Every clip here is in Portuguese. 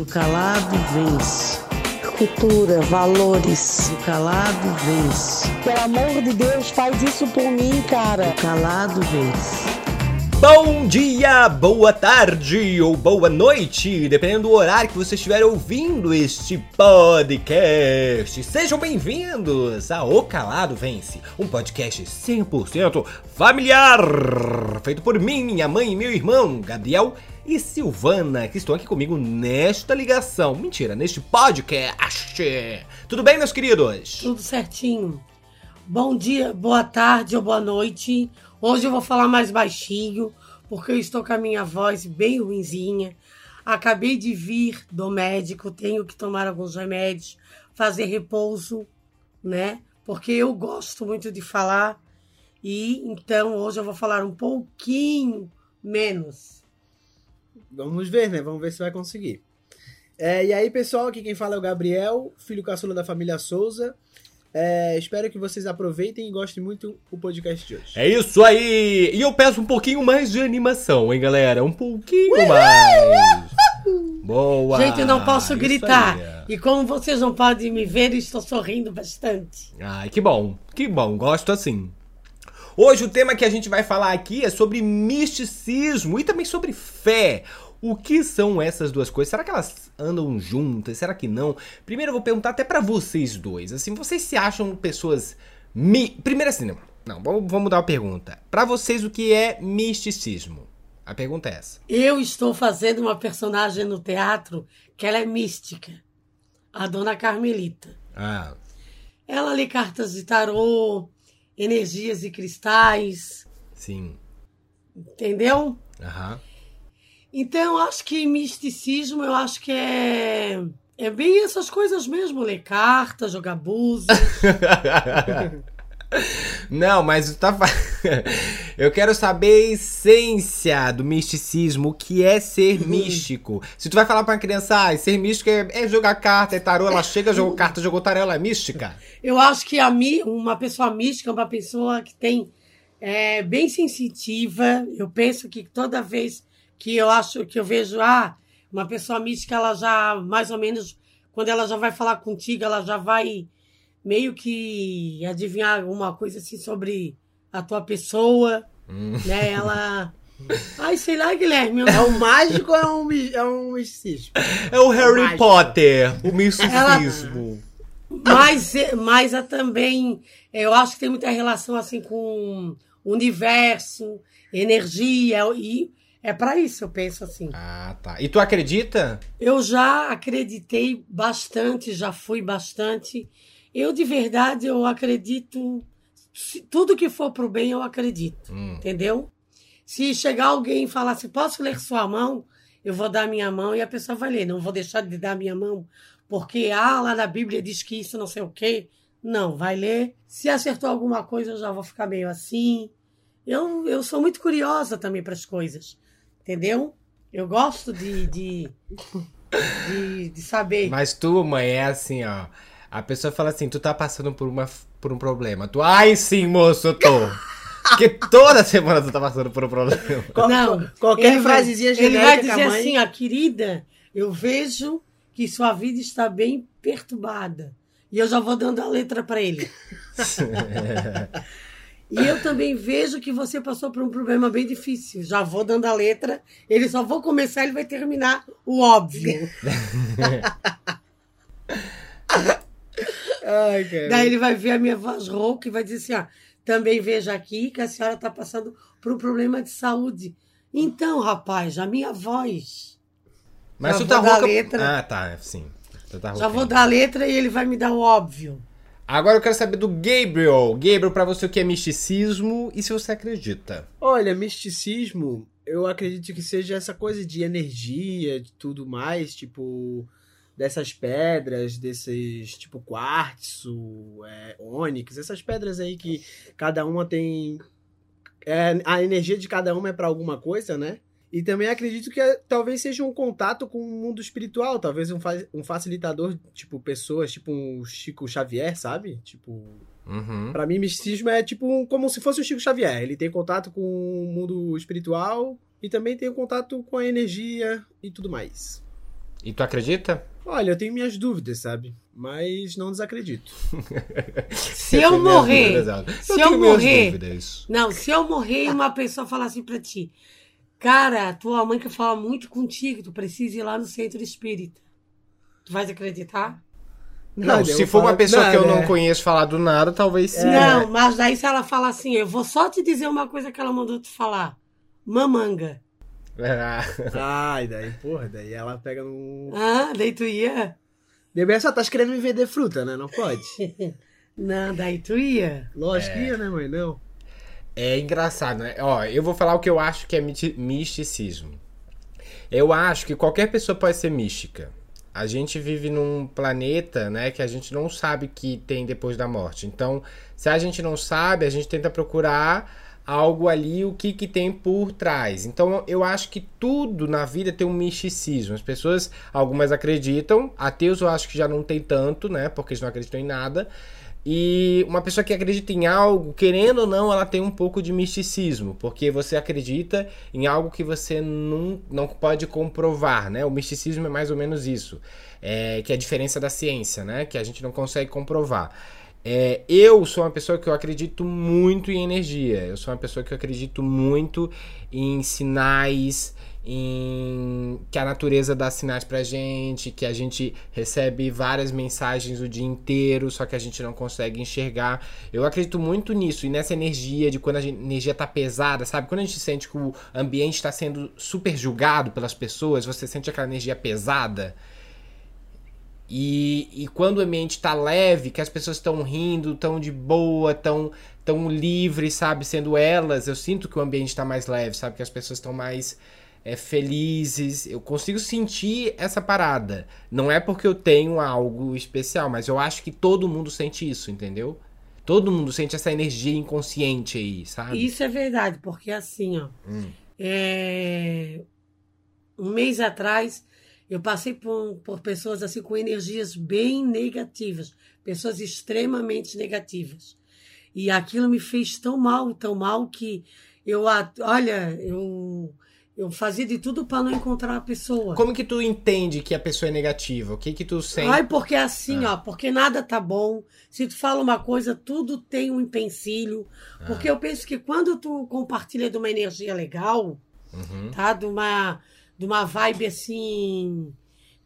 O calado vence. Cultura, valores. O calado vence. Pelo amor de Deus, faz isso por mim, cara. O calado vence. Bom dia, boa tarde ou boa noite, dependendo do horário que você estiver ouvindo este podcast. Sejam bem-vindos a O Calado Vence, um podcast 100% familiar, feito por mim, minha mãe e meu irmão, Gabriel e Silvana, que estão aqui comigo nesta ligação. Mentira, neste podcast. Tudo bem, meus queridos? Tudo certinho. Bom dia, boa tarde ou boa noite. Hoje eu vou falar mais baixinho, porque eu estou com a minha voz bem ruinzinha. Acabei de vir do médico, tenho que tomar alguns remédios, fazer repouso, né? Porque eu gosto muito de falar e então hoje eu vou falar um pouquinho menos. Vamos ver, né? Vamos ver se vai conseguir. É, e aí, pessoal, aqui quem fala é o Gabriel, filho caçula da família Souza. É, espero que vocês aproveitem e gostem muito o podcast de hoje. É isso aí! E eu peço um pouquinho mais de animação, hein, galera? Um pouquinho mais! Boa! Gente, eu não posso Isso gritar. aí. E como vocês não podem me ver, estou sorrindo bastante. Ai, que bom, que bom, gosto assim. Hoje o tema que a gente vai falar aqui é sobre misticismo e também sobre fé. O que são essas duas coisas? Será que elas andam juntas? Será que não? Primeiro eu vou perguntar até pra vocês dois. Assim, vocês se acham pessoas mi... Primeiro assim, não. Vamos, vamos mudar a pergunta. Pra vocês o que é misticismo? A pergunta é essa. Eu estou fazendo uma personagem no teatro que ela é mística. A dona Carmelita. Ah, Ela lê cartas de tarô, energias e cristais, sim. entendeu? Aham. Então, eu acho que misticismo, eu acho que é. É bem essas coisas mesmo, ler cartas, jogar búzios. Não, mas tá Eu quero saber a essência do misticismo, o que é ser místico. Se tu vai falar pra uma criança, ah, ser místico é, é jogar carta, é tarô, ela chega, jogou carta, jogou tarô, ela é mística. Eu acho que a mim, uma pessoa mística é uma pessoa que tem é, bem sensitiva. Eu penso que toda vez que eu acho que eu vejo ah, uma pessoa mística, ela já mais ou menos quando ela já vai falar contigo, ela já vai meio que adivinhar alguma coisa assim sobre a tua pessoa, né? Ela Ai, sei lá, Guilherme. É um mágico ou é um, é um misticismo? É o Harry Mágico. Potter, o misticismo. Mas, mas é também, eu acho que tem muita relação assim com o universo, energia, e é para isso eu penso assim. Ah, tá. E tu acredita? Eu já acreditei bastante, já fui bastante. Eu, de verdade, eu acredito. se- Tudo que for pro bem, eu acredito. Hum. Entendeu? Se chegar alguém e falar assim, posso ler sua mão? Eu vou dar minha mão e a pessoa vai ler. Não vou deixar de dar minha mão porque, ah, lá na Bíblia diz que isso não sei o quê. Não, vai ler. Se acertou alguma coisa, eu já vou ficar meio assim. Eu, eu sou muito curiosa também para as coisas. Entendeu? Eu gosto de, de, de, de saber. Mas tu, mãe, é assim, ó. A pessoa fala assim, tu tá passando por, uma, por um problema. Tu, ai sim, moço, eu tô. Porque toda semana tu tá passando por um problema. Qual- Não, qualquer ele vai- frasezinha Ele vai genérica que a dizer mãe- assim, ó, querida, eu vejo que sua vida está bem perturbada. E eu já vou dando a letra para ele. e eu também vejo que você passou por um problema bem difícil. Já vou dando a letra, ele só vou começar, ele vai terminar o óbvio. Ai, cara. Daí ele vai ver a minha voz rouca e vai dizer assim, ó, também vejo aqui que a senhora está passando por um problema de saúde. Então, rapaz, a minha voz Mas tu tá rouca... letra. Ah, tá, sim. Tu tá Já vou dar a letra e ele vai me dar o óbvio. Agora eu quero saber do Gabriel. Gabriel, pra você o que é misticismo e se você acredita. Olha, misticismo, eu acredito que seja essa coisa de energia, de tudo mais, tipo, dessas pedras, desses, tipo, quartzo, é, ônix, essas pedras aí que cada uma tem. é, a energia de cada uma é pra alguma coisa, né? E também acredito que é- talvez seja um contato com o mundo espiritual, talvez um, fa- um facilitador, tipo, pessoas, tipo um Chico Xavier, sabe? Tipo, Uhum. Pra mim, misticismo é tipo um- como se fosse o Chico Xavier. Ele tem contato com o mundo espiritual e também tem contato com a energia e tudo mais. E tu acredita? Olha, eu tenho minhas dúvidas, sabe? Mas não desacredito. Se eu morrer, dúvidas, se eu minhas morrer, dúvidas. não, se eu morrer e uma pessoa falar assim pra ti, cara, tua mãe quer falar muito contigo, tu precisa ir lá no centro espírita. Tu vais acreditar? Não, eu se for uma pessoa que eu não né? conheço falar do nada, talvez sim. Não, mas daí se ela falar assim, eu vou só te dizer uma coisa que ela mandou tu falar. Mamanga. Ah, Ai, daí, porra, daí ela pega no. Ah, daí tu ia? Bebê só tá querendo me vender fruta, né? Não pode. Não, daí tu ia. Lógico que ia, né, mãe? Não. É engraçado, né? Ó, eu vou falar o que eu acho que é misticismo. Eu acho que qualquer pessoa pode ser mística. A gente vive num planeta, né, que a gente não sabe que tem depois da morte. Então, se a gente não sabe, a gente tenta procurar algo ali, o que que tem por trás. Então, eu acho que tudo na vida tem um misticismo. As pessoas, algumas acreditam, ateus eu acho que já não tem tanto, né, porque eles não acreditam em nada. E uma pessoa que acredita em algo, querendo ou não, ela tem um pouco de misticismo, porque você acredita em algo que você não, não pode comprovar, né? O misticismo é mais ou menos isso, é, que é a diferença da ciência, né? Que a gente não consegue comprovar. É, eu sou uma pessoa que eu acredito muito em energia, eu sou uma pessoa que eu acredito muito em sinais, em que a natureza dá sinais pra gente, que a gente recebe várias mensagens o dia inteiro, só que a gente não consegue enxergar. Eu acredito muito nisso e nessa energia de quando a gente- energia tá pesada, sabe? Quando a gente sente que o ambiente está sendo super julgado pelas pessoas, você sente aquela energia pesada. E, e quando o ambiente tá leve, que as pessoas estão rindo, tão de boa, tão, tão livres, sabe? Sendo elas, eu sinto que o ambiente tá mais leve, sabe? Que as pessoas estão mais é, felizes. Eu consigo sentir essa parada. Não é porque eu tenho algo especial, mas eu acho que todo mundo sente isso, entendeu? Todo mundo sente essa energia inconsciente aí, sabe? Isso é verdade, porque assim, ó. Hum. é, Um mês atrás, eu passei por, por pessoas assim com energias bem negativas, pessoas extremamente negativas. E aquilo me fez tão mal, tão mal que eu, a- olha, eu, eu fazia de tudo para não encontrar a pessoa. Como que tu entende que a pessoa é negativa? O que que tu sente? Ai, porque é assim, ó, porque nada tá bom. Se tu fala uma coisa, tudo tem um empecilho. Porque eu penso que quando tu compartilha de uma energia legal, Uhum. tá? De uma, de uma vibe assim.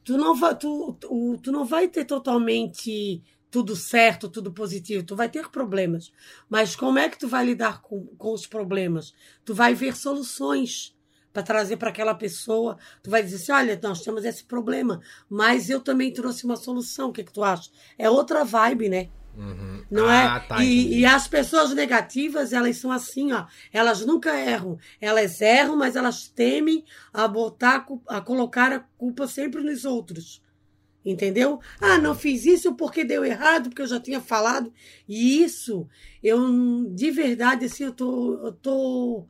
Tu não, vai, tu, tu, tu não vai ter totalmente tudo certo, tudo positivo. Tu vai ter problemas. Mas como é que tu vai lidar com, com os problemas? Tu vai ver soluções para trazer para aquela pessoa. Tu vai dizer assim: olha, nós temos esse problema, mas eu também trouxe uma solução. O que, que tu acha? É outra vibe, né? Uhum. Não ah, é? Tá, e, e as pessoas negativas, elas são assim, ó. Elas nunca erram. Elas erram, mas elas temem a botar, a colocar a culpa sempre nos outros. Entendeu? Ah, não fiz isso porque deu errado, porque eu já tinha falado. E isso, eu, de verdade, assim, eu tô, eu tô,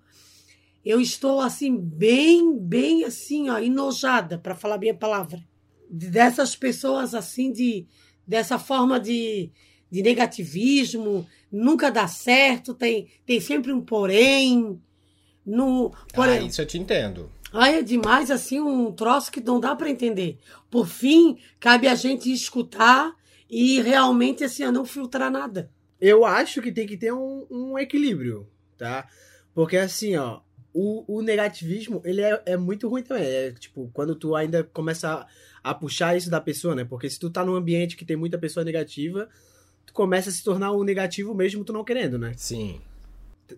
eu estou, assim, bem, bem, assim, ó, enojada, para falar bem a palavra. Dessas pessoas, assim, de, dessa forma de, de negativismo, nunca dá certo, tem, tem sempre um porém. No, por, Ah, isso eu te entendo. Ai, é demais, assim, um troço que não dá para entender. Por fim, cabe a gente escutar e realmente, assim, não filtrar nada. Eu acho que tem que ter um, um equilíbrio, tá? Porque assim, ó, o, o negativismo, ele é, é muito ruim também. É tipo, quando tu ainda começa a, a puxar isso da pessoa, né? Porque se tu tá num ambiente que tem muita pessoa negativa, começa a se tornar um negativo mesmo tu não querendo, né? Sim.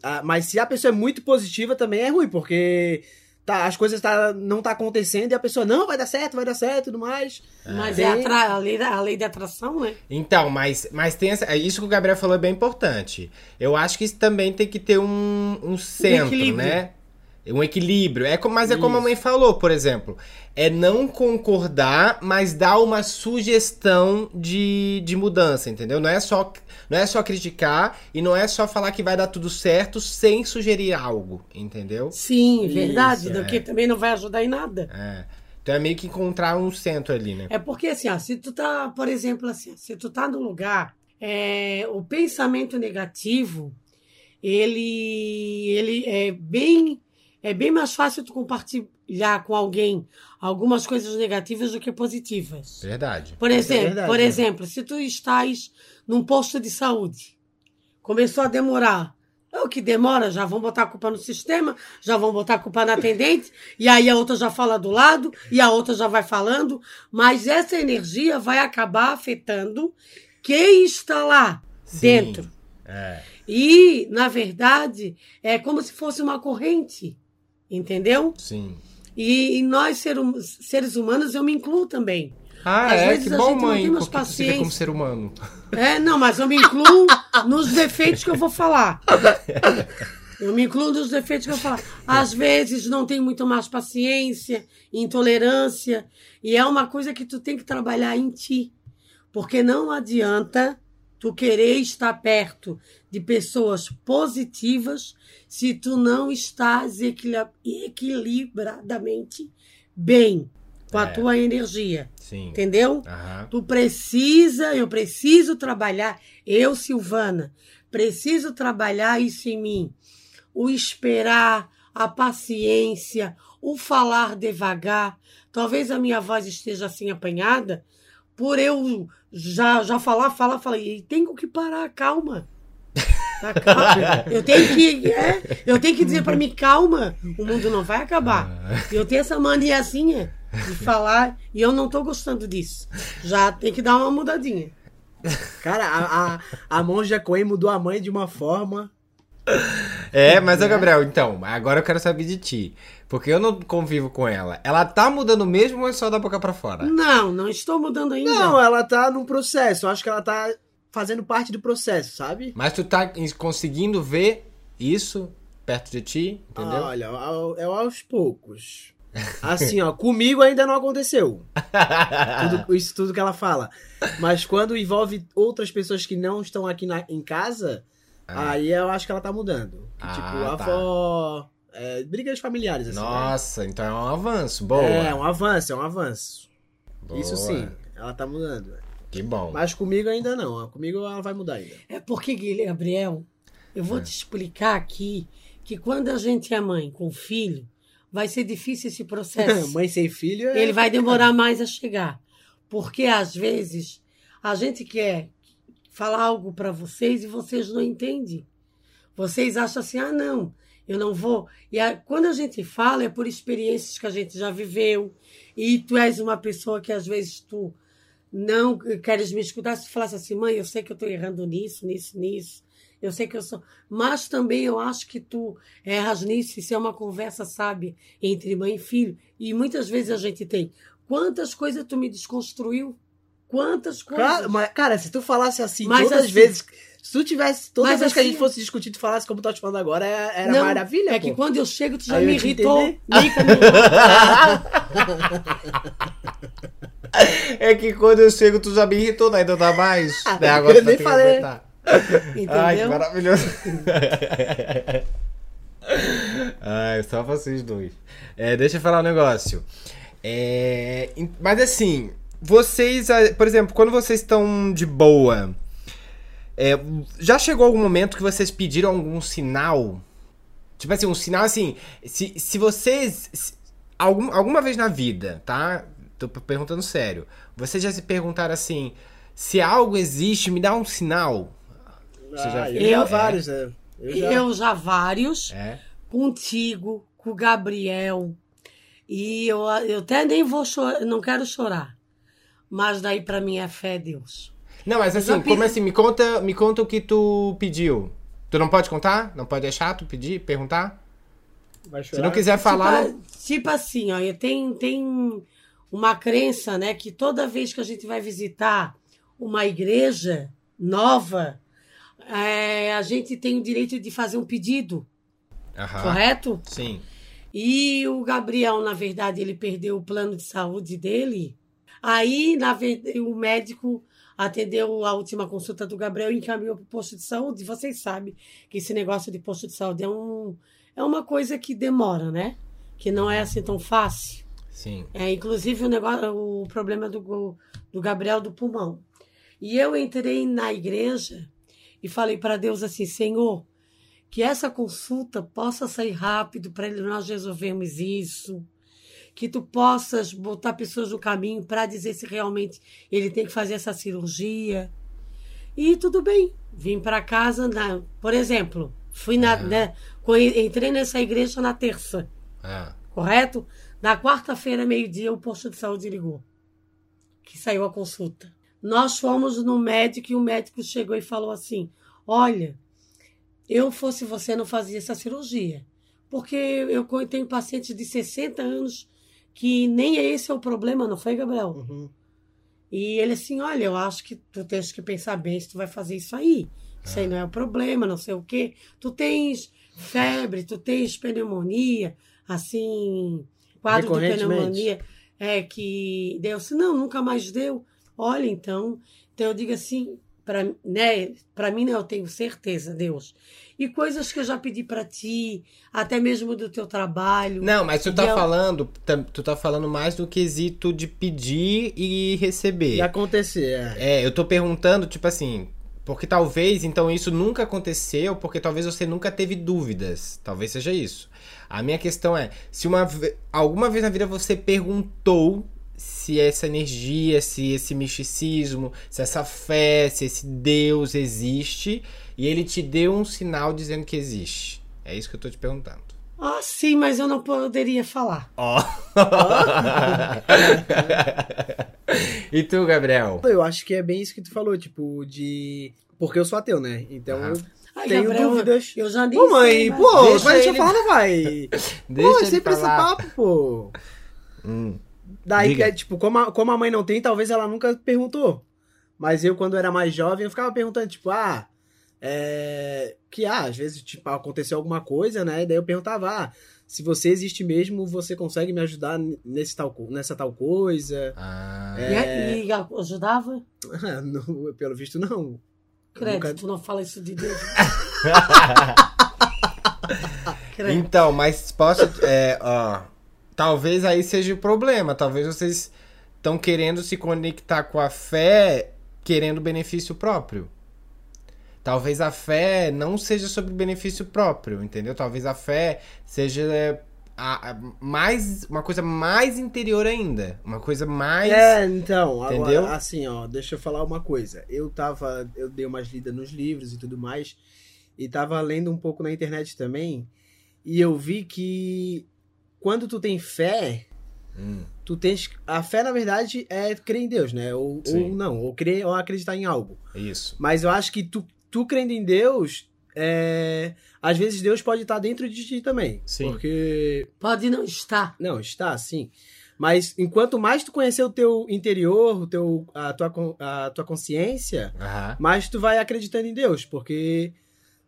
Ah, mas se a pessoa é muito positiva, também é ruim, porque tá, as coisas tá, não tá acontecendo e a pessoa, não, vai dar certo, vai dar certo e tudo mais. Mas Tem- é atra- a, lei da, a lei da atração, né? Então, mas, mas tem essa, é isso que o Gabriel falou é bem importante. Eu acho que isso também tem que ter um, um centro, equilíbrio. né? Um equilíbrio. É como, mas é como a Isso. mãe falou, por exemplo. É não concordar, mas dar uma sugestão de, de mudança, entendeu? Não é, só, não é só criticar e não é só falar que vai dar tudo certo sem sugerir algo, entendeu? Sim, verdade, Isso, do que também não vai ajudar em nada. É. Então é meio que encontrar um centro ali, né? É porque, assim, ó, se tu tá, por exemplo, assim, se tu tá no lugar, é, o pensamento negativo, ele, ele é bem, é bem mais fácil tu comparti- compartilhar com alguém algumas coisas negativas do que positivas. Verdade. Por é exemplo, verdade, por né? exemplo, se tu estás num posto de saúde, começou a demorar. É o que demora, já vão botar a culpa no sistema, já vão botar a culpa na atendente, e aí a outra já fala do lado, e a outra já vai falando, mas essa energia vai acabar afetando quem está lá Sim. dentro. É. E, na verdade, é como se fosse uma corrente, entendeu? Sim. E, e nós, ser hum- seres humanos, eu me incluo também. Ah, Às é? vezes Que a bom, gente não mãe. tem mais Porque vê como paciência. ser humano. É, não, mas eu me incluo nos defeitos que eu vou falar. Eu me incluo nos defeitos que eu vou falar. Às vezes não tem muito mais paciência, intolerância, e é uma coisa que tu tem que trabalhar em ti. Porque não adianta tu querer estar perto de pessoas positivas se tu não estás equilibradamente bem com a É. tua energia. Sim. Entendeu? Aham. Tu precisa, eu preciso trabalhar, eu, Silvana, preciso trabalhar isso em mim. O esperar, a paciência, o falar devagar. Talvez a minha voz esteja assim apanhada por eu já, já falar, falar, falar. E tenho que parar, calma. Tá, calma. Eu tenho que, é, eu tenho que dizer para mim, calma, o mundo não vai acabar. Eu tenho essa maniazinha de falar e eu não tô gostando disso. Já tem que dar uma mudadinha. Cara, a, a, a monja Coen mudou a mãe de uma forma. É, mas, ô Gabriel, então, agora eu quero saber de ti. Porque eu não convivo com ela. Ela tá mudando mesmo ou é só da boca pra fora? Não, não estou mudando ainda. Não, ela tá num processo. Eu acho que ela tá fazendo parte do processo, sabe? Mas tu tá conseguindo ver isso perto de ti, entendeu? Olha, ao- é aos poucos. Assim, ó, comigo ainda não aconteceu. Tudo- isso tudo que ela fala. Mas quando envolve outras pessoas que não estão aqui na- em casa, Ah. aí eu acho que ela tá mudando. Ah, tipo, tá. avó. é, brigas familiares, assim. né? Nossa, então é um avanço. Boa. É, um avanço, é um avanço. Boa. Isso sim, ela tá mudando. Que bom. Mas comigo ainda não. Comigo ela vai mudar ainda. É porque, Guilherme, Gabriel, eu vou te explicar aqui que quando a gente é mãe com filho, vai ser difícil esse processo. Mãe sem filho é. Ele vai demorar mais a chegar. Porque às vezes a gente quer falar algo para vocês e vocês não entendem. Vocês acham assim: "Ah, não, eu não vou". E a- quando a gente fala é por experiências que a gente já viveu. E tu és uma pessoa que às vezes tu não queres me escutar se tu falasse assim: "Mãe, eu sei que eu estou errando nisso, nisso, nisso". Eu sei que eu sou, mas também eu acho que tu erras nisso, isso é uma conversa, sabe, entre mãe e filho. E muitas vezes a gente tem. Quantas coisas tu me desconstruiu? Quantas coisas? Cara, mas, cara, se tu falasse assim Mas todas as assim- vezes. Se tu tivesse. Toda Mas vez que a assim- gente fosse discutir, tu falasse como tu tá falando agora, é- era Não, maravilha. É que pô. quando eu chego, tu já Aí me te irritou. Mica, É que quando eu chego, tu já me irritou, né? Então dá mais. né? Agora eu tu nem falei. aguentar. Ai, que Entendeu? maravilhoso. Ai, só vocês dois. É, deixa eu falar um negócio. É, mas assim, vocês, ah, por exemplo, quando vocês estão de boa, é, já chegou algum momento que vocês pediram algum sinal? Tipo assim, um sinal assim, se, se vocês. se- algum, alguma vez na vida, tá? Tô perguntando sério. Vocês já se perguntaram assim, se algo existe, me dá um sinal? Você já Ah, fez? eu já vários, né? Eu já. Eu já vários, É? contigo, com o Gabriel. E eu, eu até nem vou chorar, não quero chorar. Mas daí pra mim é fé, Deus. Não, mas já assim, pedi- como assim? Me conta, me conta o que tu pediu. Tu não pode contar? Não pode deixar tu pedir, perguntar? Vai Se não quiser falar, tipo, tipo assim, ó, tenho, tem uma crença, né, que toda vez que a gente vai visitar uma igreja nova, é, a gente tem o direito de fazer um pedido, Aham. correto? Sim. E o Gabriel, na verdade, ele perdeu o plano de saúde dele. Aí, na verdade, o médico atendeu a última consulta do Gabriel e encaminhou para o posto de saúde. Vocês sabem que esse negócio de posto de saúde é, um, é uma coisa que demora, né? Que não é assim tão fácil. Sim. É, inclusive o negócio, o problema do, do Gabriel do pulmão. E eu entrei na igreja e falei para Deus assim, Senhor, que essa consulta possa sair rápido para nós resolvermos isso. que tu possas botar pessoas no caminho para dizer se realmente ele tem que fazer essa cirurgia. E tudo bem. Vim para casa, na, por exemplo, fui na, né, co- entrei nessa igreja na terça, Ah, correto? Na quarta-feira, meio-dia, o posto de saúde ligou, que saiu a consulta. Nós fomos no médico e o médico chegou e falou assim: Olha, eu fosse você, não fazia essa cirurgia. Porque eu tenho pacientes de 60 anos que nem esse é o problema, não foi, Gabriel? Uhum. E ele assim, olha, eu acho que tu tens que pensar bem se tu vai fazer isso aí. Isso aí não é o problema, não sei o quê. Tu tens febre, tu tens pneumonia, assim, quadro de pneumonia. É que deu assim, não, nunca mais deu. Olha, então, então eu digo assim, para né, pra mim, né, eu tenho certeza, Deus. E coisas que eu já pedi para ti, até mesmo do teu trabalho. Não, mas tu tá eu- falando, tam- tu tá falando mais do quesito de pedir e receber. E acontecer, é. É, eu tô perguntando, tipo assim, porque talvez, então, isso nunca aconteceu, porque talvez você nunca teve dúvidas. Talvez seja isso. A minha questão é, se uma alguma vez na vida você perguntou se essa energia, se esse misticismo, se essa fé, se esse Deus existe, e ele te deu um sinal dizendo que existe. É isso que eu tô te perguntando. Ah, sim, mas eu não poderia falar. Ó. e tu, Gabriel? Eu acho que é bem isso que tu falou, tipo, de. Porque eu sou ateu, né? Então eu Ai, tenho Gabriel, dúvidas. Eu já nem Pô, mãe, sei, mas- pô, Deixa vai deixa eu ele- falar, não vai. Deixa pô, é ele sempre esse papo, pô. Hum. Daí, Diga. é, tipo, como a, como a mãe não tem, talvez ela nunca perguntou. Mas eu, quando era mais jovem, eu ficava perguntando, tipo, ah, é... que ah, às vezes, tipo, aconteceu alguma coisa, né? E daí eu perguntava, ah, se você existe mesmo, você consegue me ajudar nesse tal, nessa tal coisa? Ah. E, e ajudava? Ah, não, pelo visto, não. Credo, Nunca- tu não fala isso de Deus. Então, mas posso. É, ó, talvez aí seja o problema. Talvez vocês estão querendo se conectar com a fé, querendo benefício próprio. Talvez a fé não seja sobre benefício próprio, entendeu? Talvez a fé seja é, a- a- mais uma coisa mais interior ainda, uma coisa mais É, então, agora, Entendeu? assim, ó, deixa eu falar uma coisa. Eu tava, eu dei umas lidas nos livros e tudo mais, e tava lendo um pouco na internet também, e eu vi que quando tu tem fé, Hum, tu tens, a fé na verdade é crer em Deus, né? Ou, ou não, ou crer ou acreditar em algo. isso. Mas eu acho que tu, tu crendo em Deus, é, às vezes Deus pode estar dentro de ti também. Sim. Porque Pode não estar. não, está, sim. Mas enquanto mais tu conhecer o teu interior, o teu, a, tua, a tua consciência, Aham. mais tu vai acreditando em Deus. Porque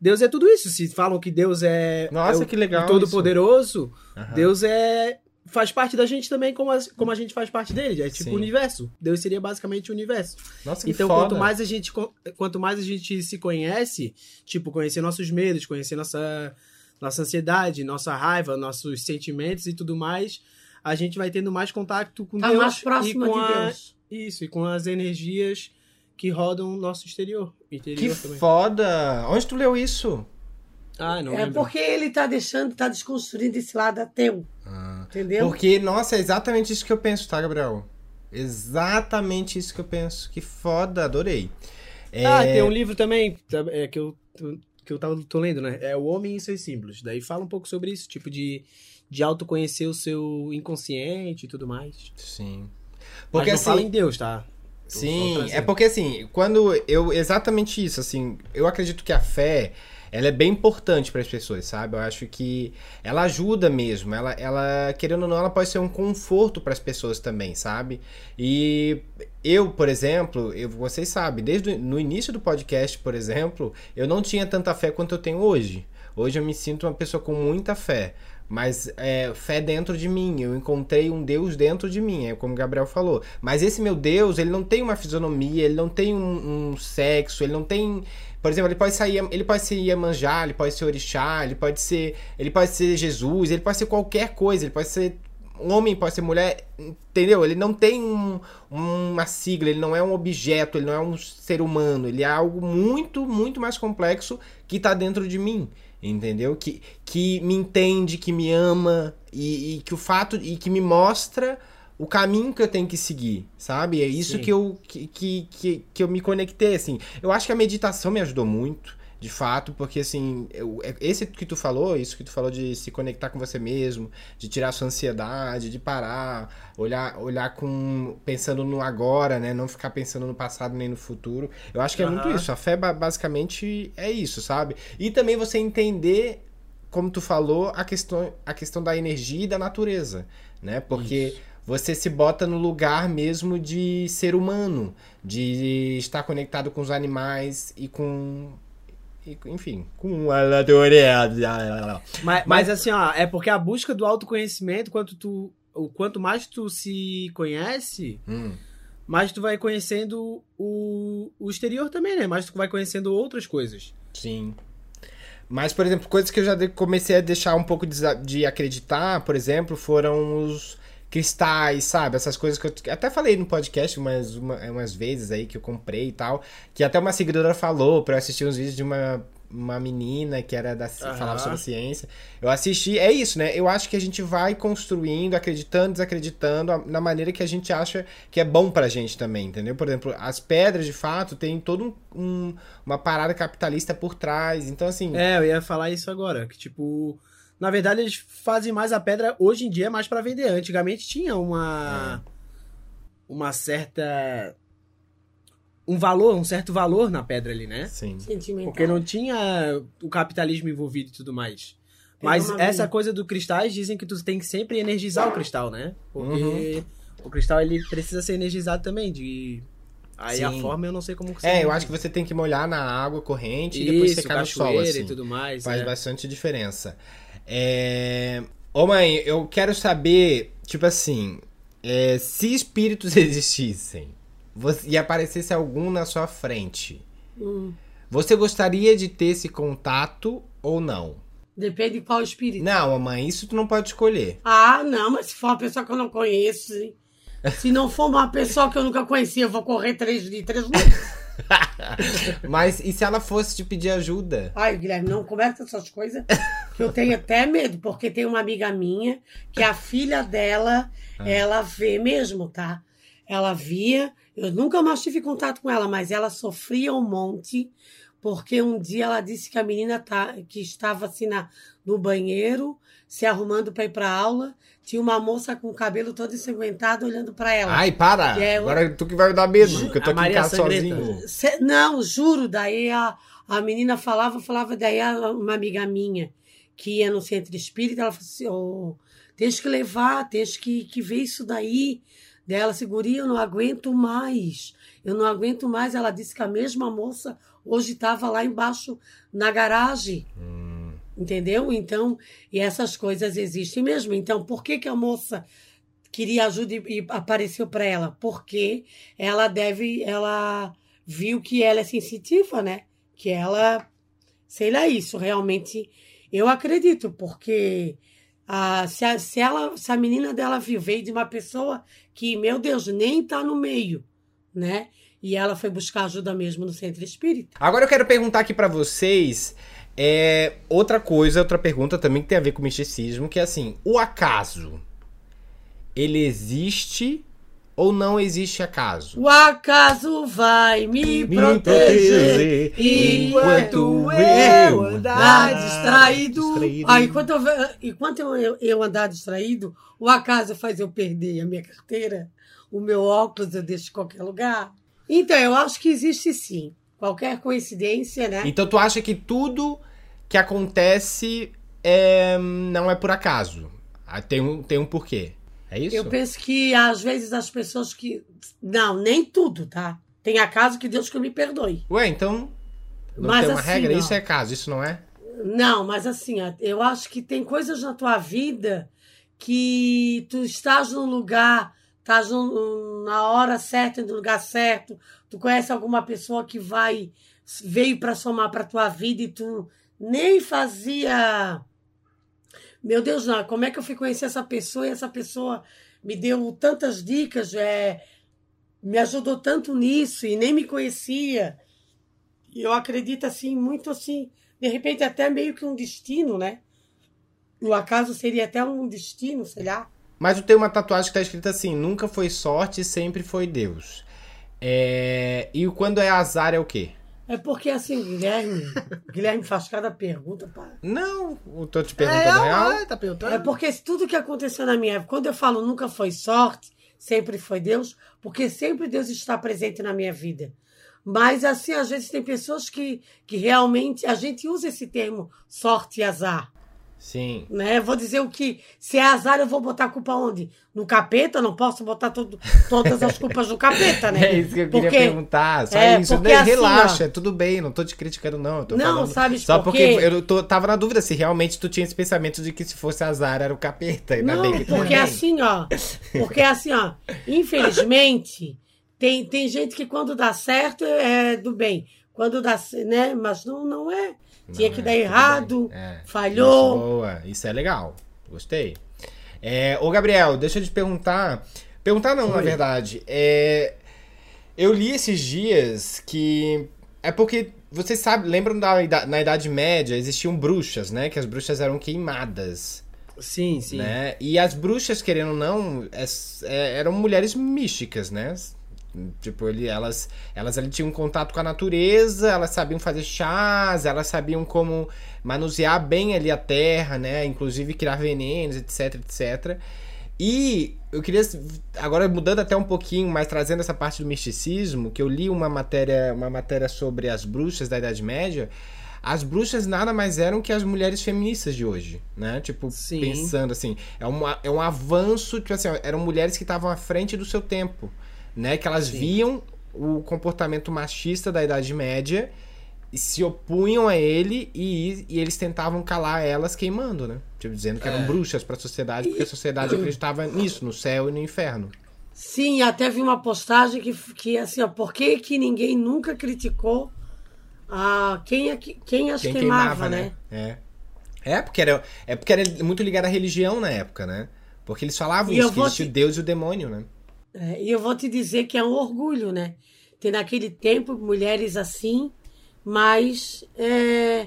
Deus é tudo isso. Se falam que Deus é, Nossa, é o, que legal o Todo-Poderoso, Aham. Deus é faz parte da gente também como a, como a gente faz parte dele. É tipo o universo. Deus seria basicamente o universo. Nossa, que Então, foda. quanto mais a gente quanto mais a gente se conhece, tipo, conhecer nossos medos, conhecer nossa nossa ansiedade, nossa raiva, nossos sentimentos e tudo mais, a gente vai tendo mais contato com Tá Deus mais próxima e com de a- Deus. Isso, e com as energias que rodam o nosso exterior, interior Que também. foda! Onde tu leu isso? Ah, não É lembro. porque ele tá deixando, tá desconstruindo esse lado ateu. Ah. Entendeu? Porque, nossa, é exatamente isso que eu penso, tá, Gabriel? Exatamente isso que eu penso. Que foda, adorei. É, Ah, tem um livro também tá- é, que eu que eu tava, tô lendo, né? É O Homem e Seus Símbolos. Daí fala um pouco sobre isso, tipo de, de autoconhecer o seu inconsciente e tudo mais. Sim. Porque Mas não fala assim. em Deus, tá? Tô Sim, é porque assim, quando eu. Exatamente isso, assim, eu acredito que a fé. Ela é bem importante para as pessoas, sabe? Eu acho que ela ajuda mesmo. Ela, ela, querendo ou não, ela pode ser um conforto para as pessoas também, sabe? E eu, por exemplo, eu, vocês sabem, desde no início do podcast, por exemplo, eu não tinha tanta fé quanto eu tenho hoje. Hoje eu me sinto uma pessoa com muita fé. Mas é, fé dentro de mim, eu encontrei um Deus dentro de mim, é como o Gabriel falou. Mas esse meu Deus, ele não tem uma fisionomia, ele não tem um, um sexo, ele não tem. Por exemplo, ele pode sair, ele pode ser Iemanjá, ele pode ser Orixá, ele pode ser. Ele pode ser Jesus, ele pode ser qualquer coisa, ele pode ser homem, pode ser mulher, entendeu? Ele não tem um- uma sigla, ele não é um objeto, ele não é um ser humano, ele é algo muito, muito mais complexo que tá dentro de mim. entendeu? Que, que me entende, que me ama e, e que o fato e que me mostra o caminho que eu tenho que seguir, sabe? É isso Sim. que eu que, que, que, eu me conectei assim. Eu acho que a meditação me ajudou muito, de fato, porque assim, eu- é- esse que tu falou, isso que tu falou de se conectar com você mesmo, de tirar sua ansiedade, de parar, olhar olhar com pensando no agora, né? Não ficar pensando no passado nem no futuro. Eu acho que é muito isso. A fé ba- basicamente é isso, sabe? E também você entender como tu falou, a questão, a questão da energia e da natureza, né? Porque você se bota no lugar mesmo de ser humano, de estar conectado com os animais e com. enfim, com a natureza. Mas, mas assim, ó, é porque a busca do autoconhecimento, quanto tu, o quanto mais tu se conhece, Hum, mais tu vai conhecendo o, o exterior também, né? Mais tu vai conhecendo outras coisas. sim. Mas, por exemplo, coisas que eu já comecei a deixar um pouco de, de acreditar, por exemplo, foram os cristais, sabe? Essas coisas que eu até falei no podcast umas, uma- umas vezes aí que eu comprei e tal. Que até uma seguidora falou pra eu assistir uns vídeos de uma, uma menina que era da Aham. falava sobre ciência. Eu assisti, é isso, né? Eu acho que a gente vai construindo, acreditando, desacreditando, na maneira que a gente acha que é bom pra gente também, entendeu? Por exemplo, as pedras, de fato, tem todo um- um- uma parada capitalista por trás. Então, assim. É, eu ia falar isso agora, que tipo, na verdade eles fazem mais a pedra hoje em dia é mais pra vender. Antigamente tinha uma uma certa um valor, um certo valor na pedra ali, né? Sim. Porque não tinha o capitalismo envolvido e tudo mais. Mas essa coisa do cristais dizem que tu tem que sempre energizar o cristal, né? Porque Uhum. o cristal ele precisa ser energizado também de aí a Sim. forma eu não sei como que É, eu acho que você tem que molhar na água corrente e depois isso, secar no sol, assim. e tudo mais. Faz é. bastante diferença. É... Ô mãe, eu quero saber, tipo assim, é, se espíritos existissem você- e aparecesse algum na sua frente, Hum, você gostaria de ter esse contato ou não? depende de qual espírito. Não, mãe, isso tu não pode escolher. Ah, não, mas se for uma pessoa que eu não conheço, se- se não for uma pessoa que eu nunca conheci, eu vou correr três de três minutos. Mas e se ela fosse te pedir ajuda? Ai, Guilherme, não começa essas coisas, que eu tenho até medo, porque tem uma amiga minha que a filha dela, ela vê mesmo, tá? Ela via, eu nunca mais tive contato com ela, mas ela sofria um monte, porque um dia ela disse que a menina tá, que estava assim na, no banheiro, se arrumando para ir para aula, tinha uma moça com o cabelo todo ensanguentado olhando para ela. Ai, para! Eu- Agora tu que vai dar medo, porque eu tô aqui em casa Sangrenta. sozinho. Cê- não, juro. Daí a, a menina falava, falava, daí a- uma amiga minha que ia no centro espírita, ela falou assim: oh, tens que levar, tens que, que ver isso daí. Daí ela seguria, eu não aguento mais. Eu não aguento mais. Ela disse que a mesma moça hoje estava lá embaixo na garagem. Entendeu? Então, e essas coisas existem mesmo. Então, por que, que a moça queria ajuda e, apareceu para ela? Porque ela deve, ela viu que ela é sensitiva, né? Que ela, sei lá, isso realmente eu acredito, porque ah, se, a, se, ela, se a menina dela viu, veio de uma pessoa que, meu Deus, nem tá no meio, né? E ela foi buscar ajuda mesmo no centro espírita. Agora eu quero perguntar aqui pra vocês é, outra coisa, outra pergunta também que tem a ver com misticismo, que é assim, o acaso, ele existe ou não existe acaso? O acaso vai me, Me proteger. enquanto eu andar distraído. distraído. Ah, enquanto eu, enquanto eu, eu andar distraído, o acaso faz eu perder a minha carteira, o meu óculos eu deixo em qualquer lugar. Então, eu acho que existe sim. Qualquer coincidência, né? Então tu acha que tudo que acontece é, não é por acaso? Ah, Tem um, tem um porquê. É isso? Eu penso que às vezes as pessoas que. Não, nem tudo, tá? Tem acaso que Deus que me perdoe. Ué, então não Mas tem uma assim, regra? Isso é caso, isso não é? Não, mas assim, eu acho que tem coisas na tua vida que tu estás num lugar, estás num- na hora certa, no lugar certo, tu conhece alguma pessoa que vai veio para somar para tua vida e tu nem fazia meu Deus, não, como é que eu fui conhecer essa pessoa e essa pessoa me deu tantas dicas, é, me ajudou tanto nisso e nem me conhecia. E eu acredito assim, muito assim, de repente até meio que um destino, né? O acaso seria até um destino, sei lá. Mas eu tenho uma tatuagem que tá escrita assim: nunca foi sorte, sempre foi Deus. É... E quando é azar é o quê? É porque assim, Guilherme, Guilherme faz cada pergunta para. Não, eu tô te perguntando real. é, tá perguntando? É porque tudo que aconteceu na minha vida, quando eu falo nunca foi sorte, sempre foi Deus, porque sempre Deus está presente na minha vida. Mas assim, às vezes tem pessoas que, que realmente a gente usa esse termo sorte e azar. Sim. Né? Vou dizer o que. Se é azar, eu vou botar a culpa onde? No capeta? Não posso botar todo, todas as culpas no capeta, né? É isso que eu queria Porque- perguntar. Só é, isso. porque Daí, assim, relaxa, ó. tudo bem, não tô te criticando, não. Não, falando... sabe Só por porque quê? eu tô, tava na dúvida se realmente tu tinha esse pensamento de que se fosse azar era o capeta. Ainda Não, bem que porque tem. assim, ó. Porque assim, ó. Infelizmente, tem, tem gente que quando dá certo é do bem. Quando dá, né? Mas não, não é. Tinha que é, dar errado, bem. É, falhou. Isso, boa, isso é legal. Gostei. É, ô, Gabriel, deixa eu te perguntar. Perguntar não, na Oi. verdade. É, eu li esses dias que. É porque. Vocês sabem, lembram da na Idade Média existiam bruxas, né? Que as bruxas eram queimadas. Sim, sim. né? E as bruxas, querendo ou não, es- é- eram mulheres místicas, né? Tipo, ele, elas, elas ali tinham contato com a natureza, elas sabiam fazer chás, elas sabiam como manusear bem ali a terra, né? Inclusive criar venenos, etc, etc. E eu queria, agora mudando até um pouquinho, mas trazendo essa parte do misticismo, que eu li uma matéria, uma matéria sobre as bruxas da Idade Média, as bruxas nada mais eram que as mulheres feministas de hoje, né? Tipo, Sim. pensando assim, é, uma, é um avanço, tipo assim, eram mulheres que estavam à frente do seu tempo, né? Que elas Sim. viam o comportamento machista da Idade Média e se opunham a ele e, e eles tentavam calar elas queimando, né? Tipo, dizendo que eram É. bruxas para a sociedade, porque a sociedade acreditava nisso, no céu e no inferno. Sim, até vi uma postagem que, que assim, ó, por que, que ninguém nunca criticou a quem, é que- quem as Quem queimava, né? É. É porque, era, é porque era muito ligado à religião na época, né? Porque eles falavam E isso, que vou existia o Deus e o demônio, né? É, e eu vou te dizer que é um orgulho, né? Ter naquele tempo mulheres assim, mas é,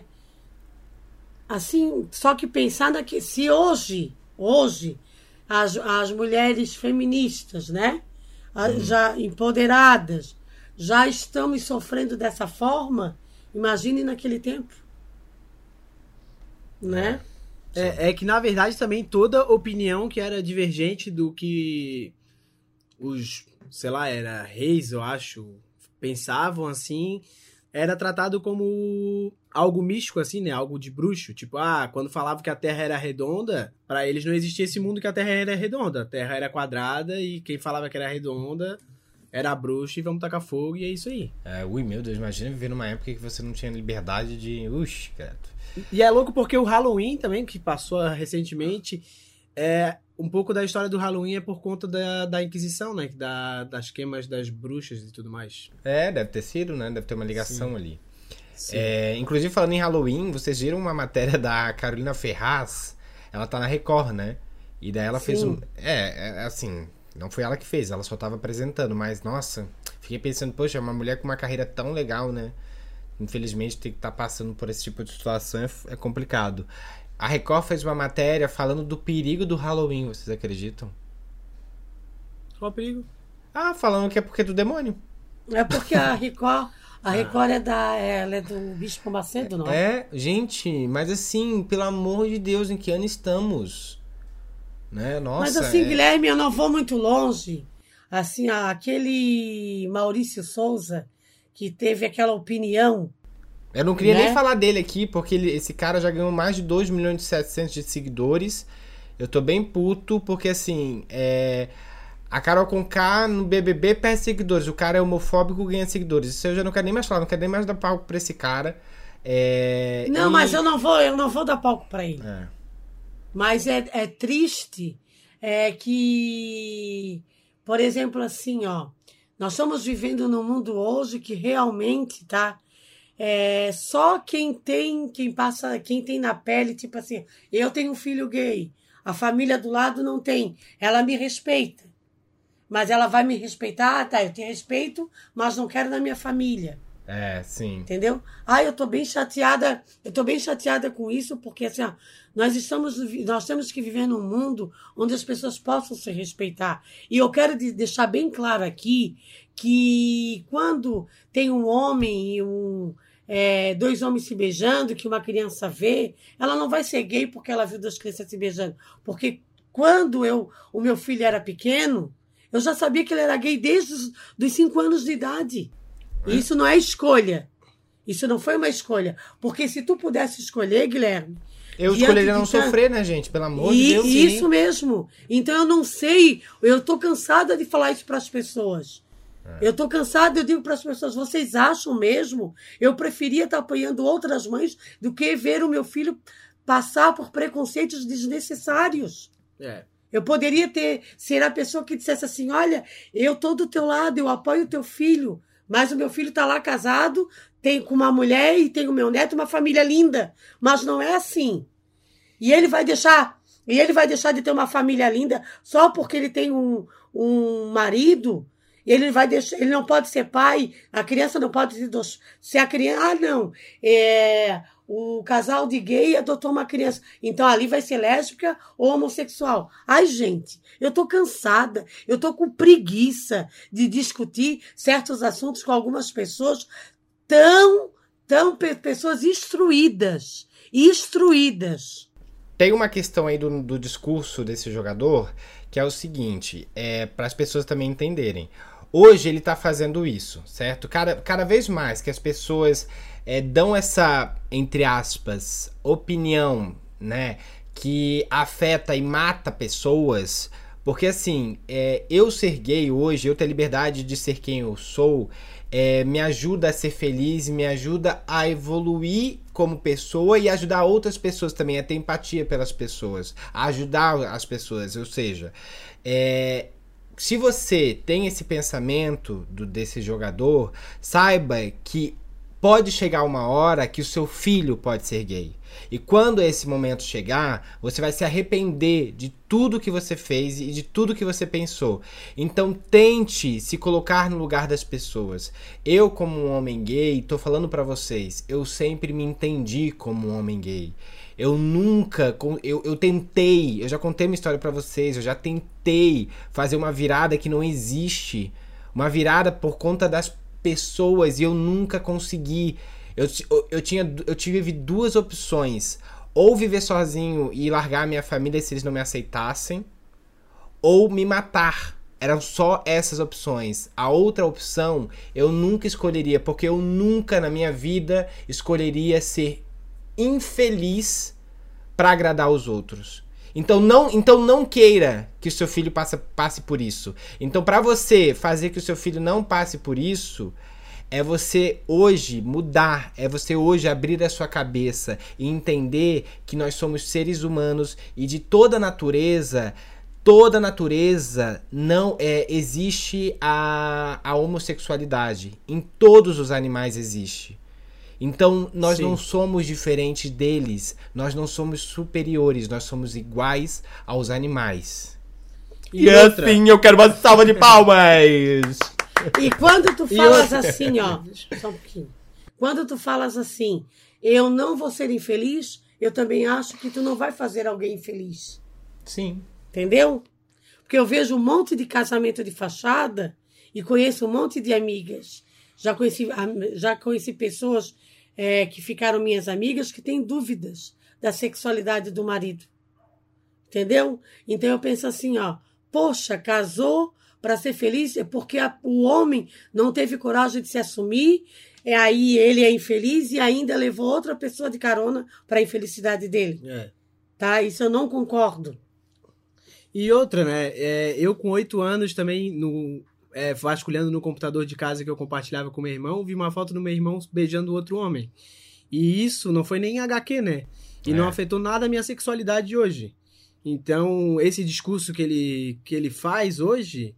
assim, só que pensar que se hoje, hoje, as, as mulheres feministas, né? a- Já empoderadas, já estamos sofrendo dessa forma, imagine naquele tempo. Né? É, é que, na verdade, também toda opinião que era divergente do que os, sei lá, era reis, eu acho, pensavam assim, era tratado como algo místico, assim, né? Algo de bruxo. Tipo, ah, quando falavam que a Terra era redonda, pra eles não existia esse mundo que a Terra era redonda. A Terra era quadrada e quem falava que era redonda era bruxo e vamos tacar fogo e é isso aí. É, ui, meu Deus, imagina viver numa época que você não tinha liberdade de. Ux, credo. E é louco porque o Halloween também, que passou recentemente, é um pouco da história do Halloween é por conta da, da Inquisição, né? Da, das queimas das bruxas e tudo mais. É, deve ter sido, né? Deve ter uma ligação Sim. ali. Sim. É, inclusive, falando em Halloween, vocês viram uma matéria da Carolina Ferraz? Ela tá na Record, né? E daí ela fez Sim. um. É, é, assim, não foi ela que fez, ela só tava apresentando, mas nossa, fiquei pensando, poxa, uma mulher com uma carreira tão legal, né? Infelizmente, ter que estar passando por esse tipo de situação é, é complicado. A Record fez uma matéria falando do perigo do Halloween, vocês acreditam? Qual o perigo? Ah, falando que é porque é do demônio. É porque a Record, a Record é, da, ela é do Bispo Macedo, não é? É, gente, mas assim, pelo amor de Deus, em que ano estamos? Né? Nossa. Mas assim, é- Guilherme, eu não vou muito longe. Assim, aquele Maurício Souza que teve aquela opinião. Eu não queria né? nem falar dele aqui, porque ele- esse cara já ganhou mais de 2 milhões e 700 de seguidores. Eu tô bem puto, porque assim, é... a Carol Conká no BBB perde seguidores. O cara é homofóbico ganha seguidores. Isso eu já não quero nem mais falar, não quero nem mais dar palco pra esse cara. É... Não, e- mas eu não vou, eu não vou dar palco para ele. É. Mas é, é triste é que, por exemplo, assim, ó, nós estamos vivendo num mundo hoje que realmente tá é, só quem tem, quem passa, quem tem na pele, tipo assim, eu tenho um filho gay, a família do lado não tem, ela me respeita. Mas ela vai me respeitar, ah, tá, eu te respeito, mas não quero na minha família. É, sim. Entendeu? Ah, eu tô bem chateada, eu tô bem chateada com isso, porque assim, ó, nós estamos, nós temos que viver num mundo onde as pessoas possam se respeitar. E eu quero de- deixar bem claro aqui que quando tem um homem e um é, dois homens se beijando, que uma criança vê, ela não vai ser gay porque ela viu duas crianças se beijando. Porque quando eu, o meu filho era pequeno, eu já sabia que ele era gay desde os dos cinco anos de idade. E isso não é escolha. Isso não foi uma escolha. Porque se tu pudesse escolher, Guilherme. Eu escolheria não sofrer, né, gente? Pelo amor e, de Deus. sim. isso mesmo. Então eu não sei. Eu tô cansada de falar isso para as pessoas. É. Eu tô cansada, eu digo para as pessoas, vocês acham mesmo? Eu preferia estar apoiando outras mães do que ver o meu filho passar por preconceitos desnecessários. É. Eu poderia ter ser a pessoa que dissesse assim: olha, eu tô do teu lado, eu apoio o teu filho, mas o meu filho está lá casado, tem com uma mulher e tem o meu neto, uma família linda. Mas não é assim. E ele vai deixar, e ele vai deixar de ter uma família linda só porque ele tem um, um marido. Ele vai deixar, ele não pode ser pai, a criança não pode ter dois. Se a criança, ah, não, é, o casal de gay adotou uma criança, então ali vai ser lésbica ou homossexual. Ai, gente, eu tô cansada, eu tô com preguiça de discutir certos assuntos com algumas pessoas tão, tão pe- pessoas instruídas, instruídas. Tem uma questão aí do, do discurso desse jogador que é o seguinte, é para as pessoas também entenderem. Hoje ele tá fazendo isso, certo? Cada, cada vez mais que as pessoas é, dão essa, entre aspas, opinião, né? Que afeta e mata pessoas. Porque assim, é, eu ser gay hoje, eu ter liberdade de ser quem eu sou, é, me ajuda a ser feliz, me ajuda a evoluir como pessoa e ajudar outras pessoas também, a ter empatia pelas pessoas, a ajudar as pessoas. Ou seja, é, se você tem esse pensamento do, desse jogador, saiba que pode chegar uma hora que o seu filho pode ser gay. E quando esse momento chegar, você vai se arrepender de tudo que você fez e de tudo que você pensou. Então tente se colocar no lugar das pessoas. Eu, como um homem gay, tô falando pra vocês, eu sempre me entendi como um homem gay. Eu nunca, eu, eu tentei, eu já contei uma história pra vocês, eu já tentei fazer uma virada que não existe, uma virada por conta das pessoas e eu nunca consegui. Eu, eu tinha, eu tive duas opções: ou viver sozinho e largar a minha família se eles não me aceitassem, ou me matar. Eram só essas opções. A outra opção eu nunca escolheria, porque eu nunca na minha vida escolheria ser infeliz para agradar os outros. Então não, então não queira que o seu filho passe, passe por isso. Então para você fazer que o seu filho não passe por isso, é você hoje mudar, é você hoje abrir a sua cabeça e entender que nós somos seres humanos e de toda natureza, toda natureza não é existe a, a homossexualidade. Em todos os animais existe. Então nós Sim. não somos diferentes deles, nós não somos superiores, nós somos iguais aos animais. E outra- assim eu quero uma salva de palmas! E quando tu falas assim, ó, só um pouquinho. Quando tu falas assim, eu não vou ser infeliz, eu também acho que tu não vai fazer alguém infeliz. Sim. Entendeu? Porque eu vejo um monte de casamento de fachada e conheço um monte de amigas. Já conheci, am- já conheci pessoas é, que ficaram minhas amigas que têm dúvidas da sexualidade do marido. Entendeu? Então eu penso assim, ó, poxa, casou para ser feliz é porque a- o homem não teve coragem de se assumir, é aí ele é infeliz e ainda levou outra pessoa de carona para a infelicidade dele, É. tá? Isso eu não concordo. E outra, né? é, eu com oito anos também, no, é, vasculhando no computador de casa que eu compartilhava com meu irmão, vi uma foto do meu irmão beijando outro homem. E isso não foi nem HQ, né? E É. não afetou nada a minha sexualidade de hoje. Então, esse discurso que ele, que ele faz hoje,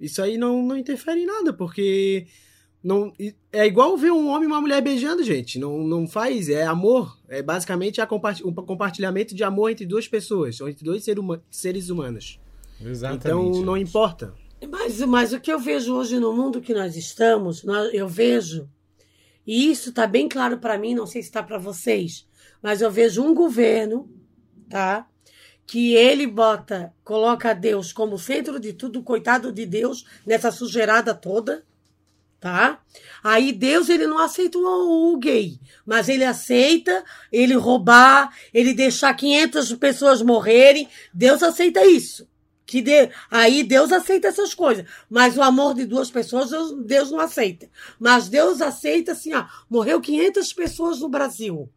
isso aí não, não interfere em nada, porque não é igual ver um homem e uma mulher beijando, gente. Não, não faz, é amor. É basicamente a comparti- um compartilhamento de amor entre duas pessoas, ou entre dois ser huma- seres humanos. Exatamente. Então não importa. Mas, mas o que eu vejo hoje no mundo que nós estamos, nós- eu vejo E isso está bem claro para mim, não sei se está para vocês, mas eu vejo um governo, tá? Que ele bota, coloca Deus como centro de tudo, coitado de Deus, nessa sujeirada toda, tá? Aí Deus ele não aceita o, o, gay, mas ele aceita ele roubar, ele deixar 500 pessoas morrerem, Deus aceita isso. Que de, aí Deus aceita essas coisas, mas o amor de duas pessoas Deus, Deus não aceita. Mas Deus aceita assim, ó, morreu 500 pessoas no Brasil.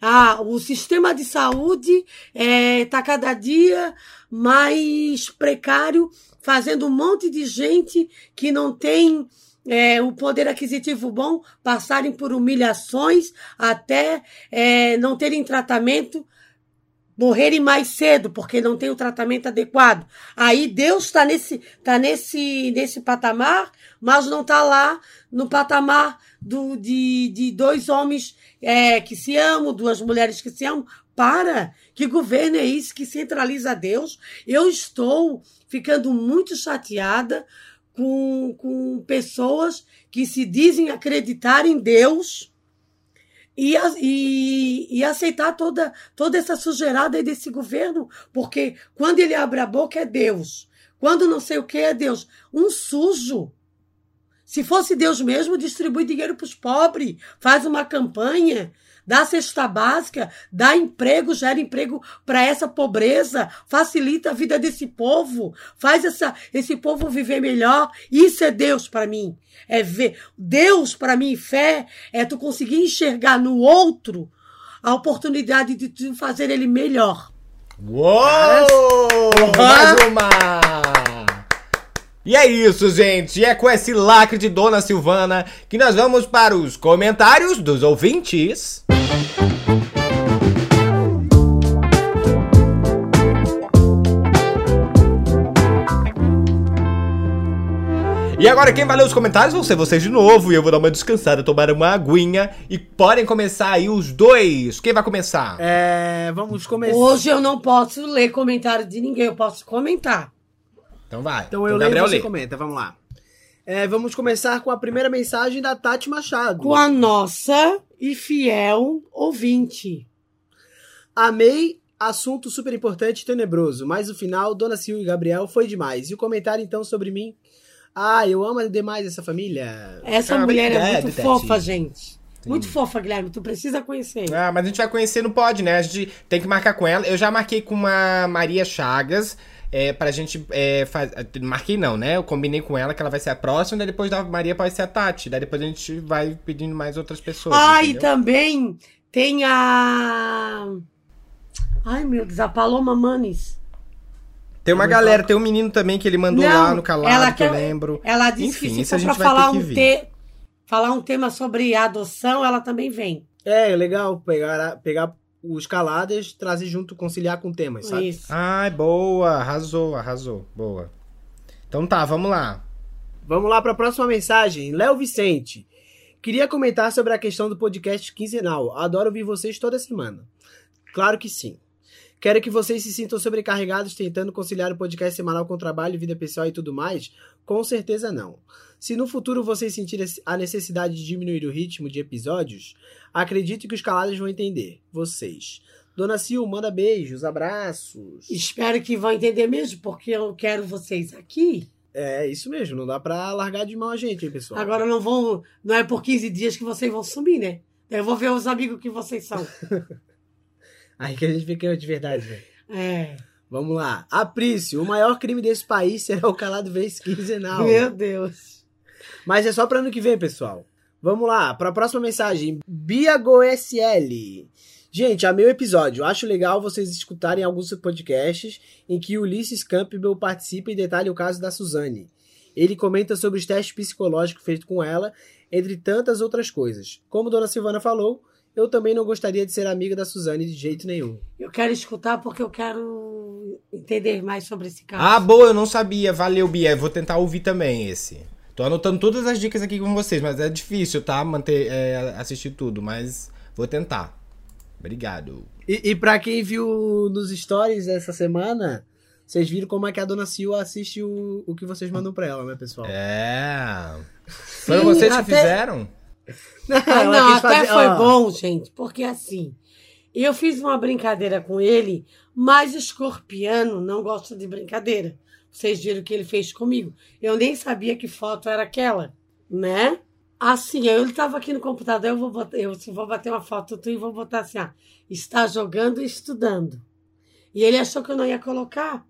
Ah, o sistema de saúde está é, tá cada dia mais precário, fazendo um monte de gente que não tem é, o poder aquisitivo bom passarem por humilhações até é, não terem tratamento morrerem mais cedo porque não tem o tratamento adequado. Aí Deus está nesse, tá nesse, nesse patamar, mas não está lá no patamar do, de, de dois homens é, que se amam, duas mulheres que se amam. Para! Que governo é esse que centraliza Deus? Eu estou ficando muito chateada com, com pessoas que se dizem acreditar em Deus e, e, e, aceitar toda, toda essa sujeirada desse governo, porque quando ele abre a boca é Deus, quando não sei o que é Deus, um sujo. Se fosse Deus mesmo, distribui dinheiro para os pobres, faz uma campanha, dá cesta básica, dá emprego, gera emprego para essa pobreza, facilita a vida desse povo, faz essa, esse povo viver melhor. Isso é Deus para mim. É ver Deus para mim, fé é tu conseguir enxergar no outro a oportunidade de fazer ele melhor. Uou! Mais uma! E é isso, gente. E é com esse lacre de Dona Silvana que nós vamos para os comentários dos ouvintes. E agora quem vai ler os comentários vão ser vocês de novo. E eu vou dar uma descansada, tomar uma aguinha. E podem começar aí os dois. Quem vai começar? É, vamos começar. Hoje eu não posso ler comentário de ninguém, eu posso comentar. Então vai. Então eu então, leio e você lê. comenta, vamos lá. É, vamos começar com a primeira mensagem da Tati Machado. Com a nossa e fiel ouvinte. Amei assunto super importante e tenebroso, mas o final, Dona Sil e Gabriel, foi demais. E o comentário então sobre mim ah, eu amo demais essa família. Essa ah, mulher é muito fofa, gente. Sim. Muito fofa, Guilherme. Tu precisa conhecer. Ah, mas a gente vai conhecer, não pode, né? A gente tem que marcar com ela. Eu já marquei com uma Maria Chagas. É, pra gente é, faz... Marquei não, né? Eu combinei com ela que ela vai ser a próxima, daí depois da Maria pode ser a Tati. Daí depois a gente vai pedindo mais outras pessoas. Ah, entendeu? e também tem a. Ai, meu Deus, a Paloma Manes. Tem uma galera, tem um menino também que ele mandou não, lá no calado, ela que eu lembro. Ela disse Enfim, que se for pra falar um, te, falar um tema sobre adoção, ela também vem. É, é legal pegar, pegar os caladas, trazer junto, conciliar com temas, sabe? Isso. Ai, boa, arrasou, arrasou, boa. Então tá, vamos lá. Vamos lá para a próxima mensagem. Léo Vicente. Queria comentar sobre a questão do podcast quinzenal. Adoro ouvir vocês toda semana. Claro que sim. Quero que vocês se sintam sobrecarregados tentando conciliar o podcast semanal com trabalho, vida pessoal e tudo mais? Com certeza não. Se no futuro vocês sentirem a necessidade de diminuir o ritmo de episódios, acredito que os calados vão entender. Vocês. Dona Sil, manda beijos, abraços. Espero que vão entender mesmo, porque eu quero vocês aqui. É, isso mesmo, não dá pra largar de mão a gente, hein, pessoal? Agora não vão. Não é por 15 dias que vocês vão sumir, né? Eu vou ver os amigos que vocês são. Aí que a gente fica de verdade, velho. É. Vamos lá. Aprício, o maior crime desse país será o calado vez quinzenal. Meu Deus. Mas é só para ano que vem, pessoal. Vamos lá, para a próxima mensagem. Bia GoSL. Gente, amei o episódio. Acho legal vocês escutarem alguns podcasts em que Ulisses Campbell participa e detalha o caso da Suzane. Ele comenta sobre os testes psicológicos feitos com ela, entre tantas outras coisas. Como Dona Silvana falou, eu também não gostaria de ser amiga da Suzane de jeito nenhum. Eu quero escutar porque eu quero entender mais sobre esse caso. Ah, boa, eu não sabia. Valeu, Bia. Vou tentar ouvir também esse. Tô anotando todas as dicas aqui com vocês, mas é difícil, tá? Manter, é, assistir tudo, mas vou tentar. Obrigado. E, e pra quem viu nos stories essa semana, vocês viram como é que a dona Sil assiste o, o que vocês mandam pra ela, né, pessoal? É. Foram vocês que fizeram? Ah, não, quis até fazer- foi ó, bom, gente, porque assim, eu fiz uma brincadeira com ele, mas escorpiano não gosta de brincadeira. Vocês viram o que ele fez comigo. Eu nem sabia que foto era aquela, né? Assim, ele estava aqui no computador, eu vou, botar, eu vou bater uma foto tu e vou botar assim, ah, está jogando e estudando. E ele achou que eu não ia colocar.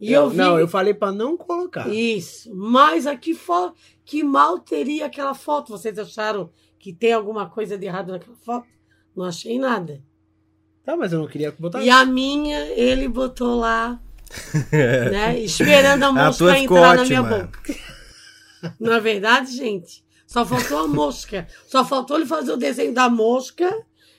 E eu, vi... Não, eu falei pra não colocar. Isso. Mas aqui fo... que mal teria aquela foto. Vocês acharam que tem alguma coisa de errado naquela foto? Não achei nada. Tá, mas eu não queria botar. E a minha, ele botou lá, né? Esperando a A mosca tua ficou entrar na minha ótima. boca. Não é verdade, gente? Só faltou a mosca. Só faltou ele fazer o desenho da mosca